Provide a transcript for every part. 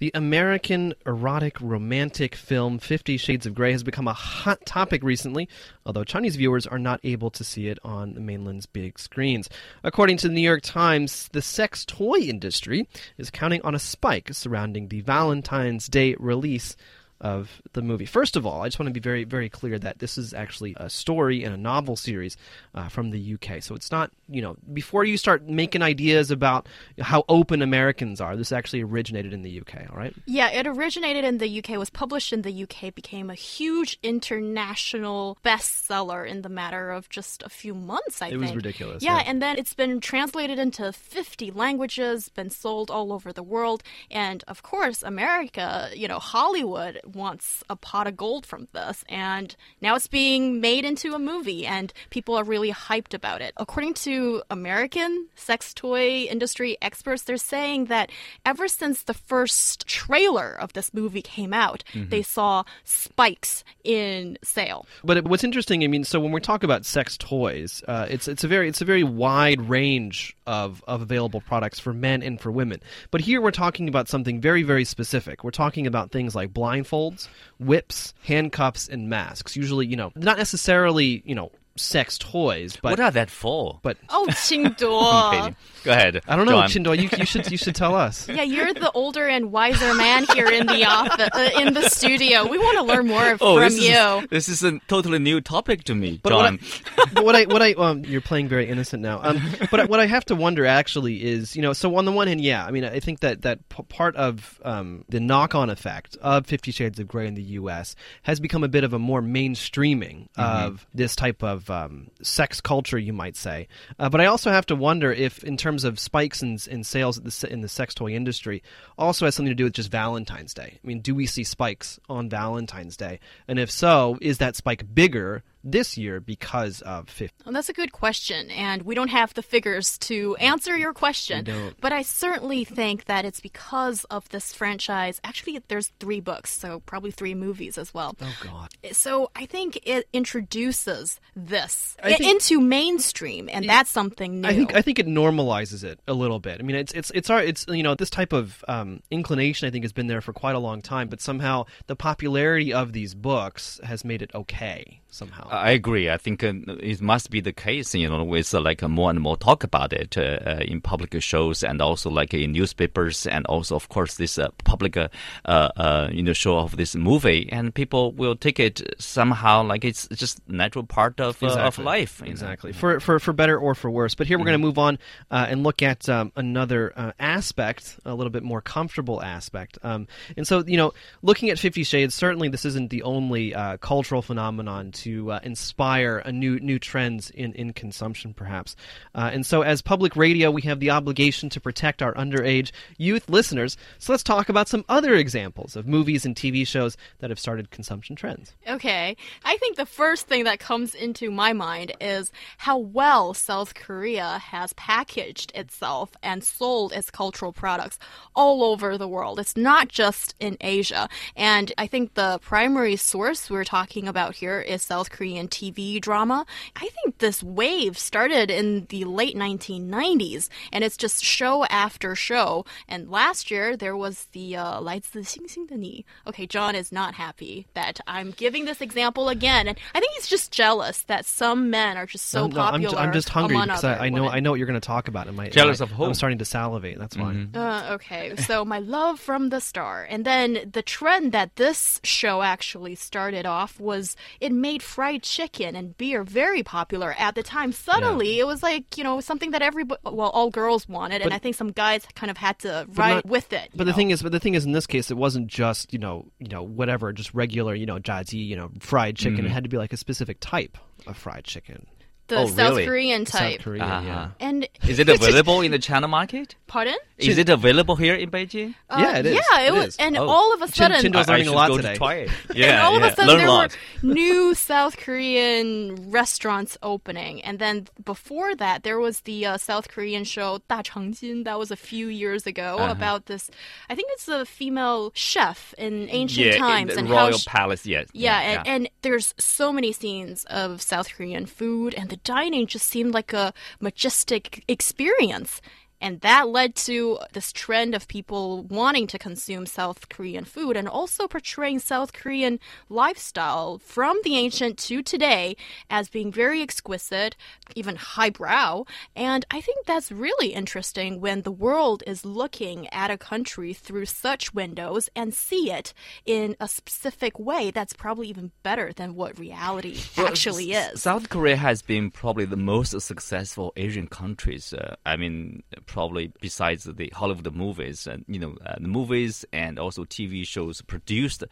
The American erotic romantic film Fifty Shades of Grey has become a hot topic recently, although Chinese viewers are not able to see it on the mainland's big screens. According to the New York Times, the sex toy industry is counting on a spike surrounding the Valentine's Day release of the movie. First of all, I just want to be very, very clear that this is actually a story and a novel series uh, from the UK. So it's not, you know, before you start making ideas about how open Americans are, this actually originated in the UK, all right? Yeah, it originated in the UK, was published in the UK, became a huge international bestseller in the matter of just a few months, I It think. It was ridiculous, Yeah, yeah. and then it's been translated into 50 languages, been sold all over the world. And of course, America, you know, Hollywood wants a pot of gold from this. And now it's being made into a movie, and people are really hyped about it. According to American sex toy industry experts, they're saying that ever since the first trailer of this movie came out, Mm-hmm. they saw spikes in sale. But what's interesting, I mean, so when we talk about sex toys, uh, it's it's a very it's a very wide range of, of available products for men and for women. But here we're talking about something very very specific. We're talking about things like whips, handcuffs, and masks. Usually, you know, not necessarily you know sex toys, but what are that for? but Oh, Qingduo. Okay, Go ahead. I don't know, John. Qingduo. You, you should you should tell us. Yeah, you're the older and wiser man here in the office, uh, in the studio. We want to learn more Oh, from this you. is this is a totally new topic to me, But what I, but what I what I um, you're playing very innocent now. Um, but what I have to wonder actually is you know so on the one hand, yeah, I mean I think that that p- part of um, the knock on effect of Fifty Shades of Grey in the U.S. has become a bit of a more mainstreaming of this type of um, sex culture, you might say. Uh, but I also have to wonder if, in terms of spikes in, in sales the, in the sex toy industry, also has something to do with just Valentine's Day. I mean, do we see spikes on Valentine's Day? And if so, is that spike bigger this year because of 50? Well, that's a good question, and we don't have the figures to answer your question. But I certainly think that it's because of this franchise. Actually, there's three books, so probably three movies as well. Oh, God. So I think it introduces this think- into mainstream, and that's something new. I think I think it normalizes it a little bit. I mean, it's it's it's our it's you know this type of um, inclination I think has been there for quite a long time, but somehow the popularity of these books has made it okay somehow. I agree. I think uh, it must be the case, you know, with uh, like uh, more and more talk about it uh, uh, in public shows and also like in newspapers and also, of course, this uh, public, uh, uh, uh, you know, show of this movie, and people will take it somehow like it's just a natural part of uh, of life. know. Exactly. For, for for better or for worse. But here we're going to move on uh, and look at um, another uh, aspect, a little bit more comfortable aspect. Um, and so, you know, looking at Fifty Shades, certainly this isn't the only uh, cultural phenomenon to uh, inspire a new new trends in in consumption, perhaps. Uh, and so, as public radio, we have the obligation to protect our underage youth listeners. So let's talk about some other examples of movies and TV shows that have started consumption trends. Okay. I think the first thing that comes into my mind is how well South Korea has packaged itself and sold its cultural products all over the world. It's not just in Asia. And I think the primary source we're talking about here is South Korean TV drama. I think this wave started in the late 1990s and it's just show after show. And last year there was the uh, 来自星星的你. Okay, John is not happy that I'm giving this example again. And I think he's just jealous that some men are just so I'm, no, I'm, popular. ju- I'm just hungry among because other I, I know women. I know what you're going to talk about. And my, Jealous my- of who? I'm starting to salivate. That's why. Uh, okay, so my love from the star. And then the trend that this show actually started off was it made fried chicken and beer very popular at the time. Suddenly, it was like, you know, something that everybody, well, all girls wanted. and I think some guys kind of had to But ride not- with it. But the thing is, but the thing is, in this case, it wasn't just you know, you know, whatever, just regular, you know, jaji, you know, fried chicken. It mm-hmm. had to be like a specific type of fried chicken. The Oh, South really? Korean type. South Korea, Uh-huh. yeah. And Is it available in the China market? pardon? Is it available here in Beijing? Uh, Yeah, it is. Yeah, It was, is. and Oh. all of a Chin- sudden, Qingduo's I- I learning a should lot go today. To try it. and Yeah, of a sudden Learn there a were lot. new South Korean restaurants opening, and then before that there was the uh, South Korean show Da Changjin that was a few years ago Uh-huh. about this. I think it's a female chef in ancient yeah, in times the and royal how she, palace. Yes. yeah, and, and there's so many scenes of South Korean food, and the dining just seemed like a majestic experience. And that led to this trend of people wanting to consume South Korean food and also portraying South Korean lifestyle from the ancient to today as being very exquisite, even highbrow. And I think that's really interesting when the world is looking at a country through such windows and see it in a specific way that's probably even better than what reality Well, actually is. South Korea has been probably the most successful Asian countries. Uh, I mean, probably besides the Hollywood movies, and you know, uh, the movies and also TV shows produced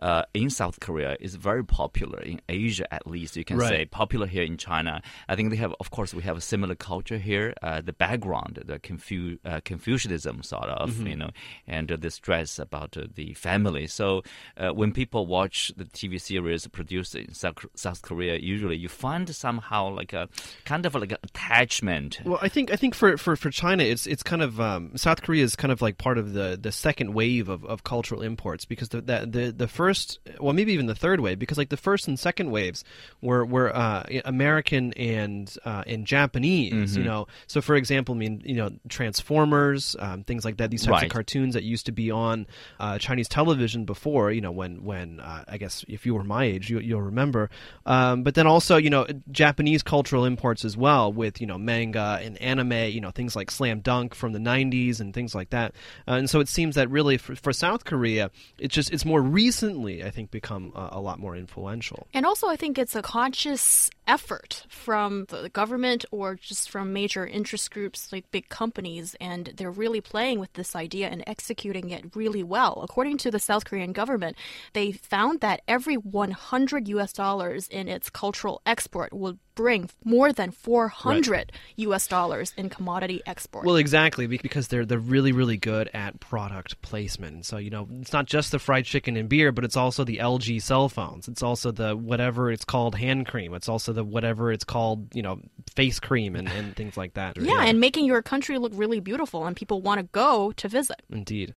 uh, in South Korea is very popular in Asia. At least you can Right. say popular here in China. I think they have, of course, we have a similar culture here. Uh, the background, the Confu- uh, Confucianism, sort of, Mm-hmm. you know, and uh, the stress about uh, the family. So uh, when people watch the TV series produced in South, South Korea, usually you find somehow like a kind of like an attachment. Well, I think I think for, for, for China, it's it's kind of um, South Korea is kind of like part of the, the second wave of, of cultural imports because the, the the the first well maybe even the third wave because like the first and second waves were were uh, American and uh, and Japanese Mm-hmm. you know so for example I mean you know Transformers um, things like that these types Right. of cartoons that used to be on uh, Chinese television before you know when when uh, I guess if you were my age you, you'll remember um, but then also you know Japanese cultural imports as well with you know manga and anime you know things like Slam Dunk from the 90s and things like that. Uh, and so it seems that really for, for South Korea it's just it's more recently I think become uh, a lot more influential. And also, I think it's a conscious effort from the government or just from major interest groups like big companies, and they're really playing with this idea and executing it really well. According to the South Korean government, they found that every 100 US dollars in its cultural export would bring more than 400 US dollars in commodity export. Well, exactly because they're they're really really good at product placement. So you know, it's not just the fried chicken and beer, but it's also the LG cell phones. It's also the whatever it's called hand cream. It's also the whatever it's called you know face cream and, and things like that. yeah, and making your country look really beautiful, and people want to go to visit. indeed.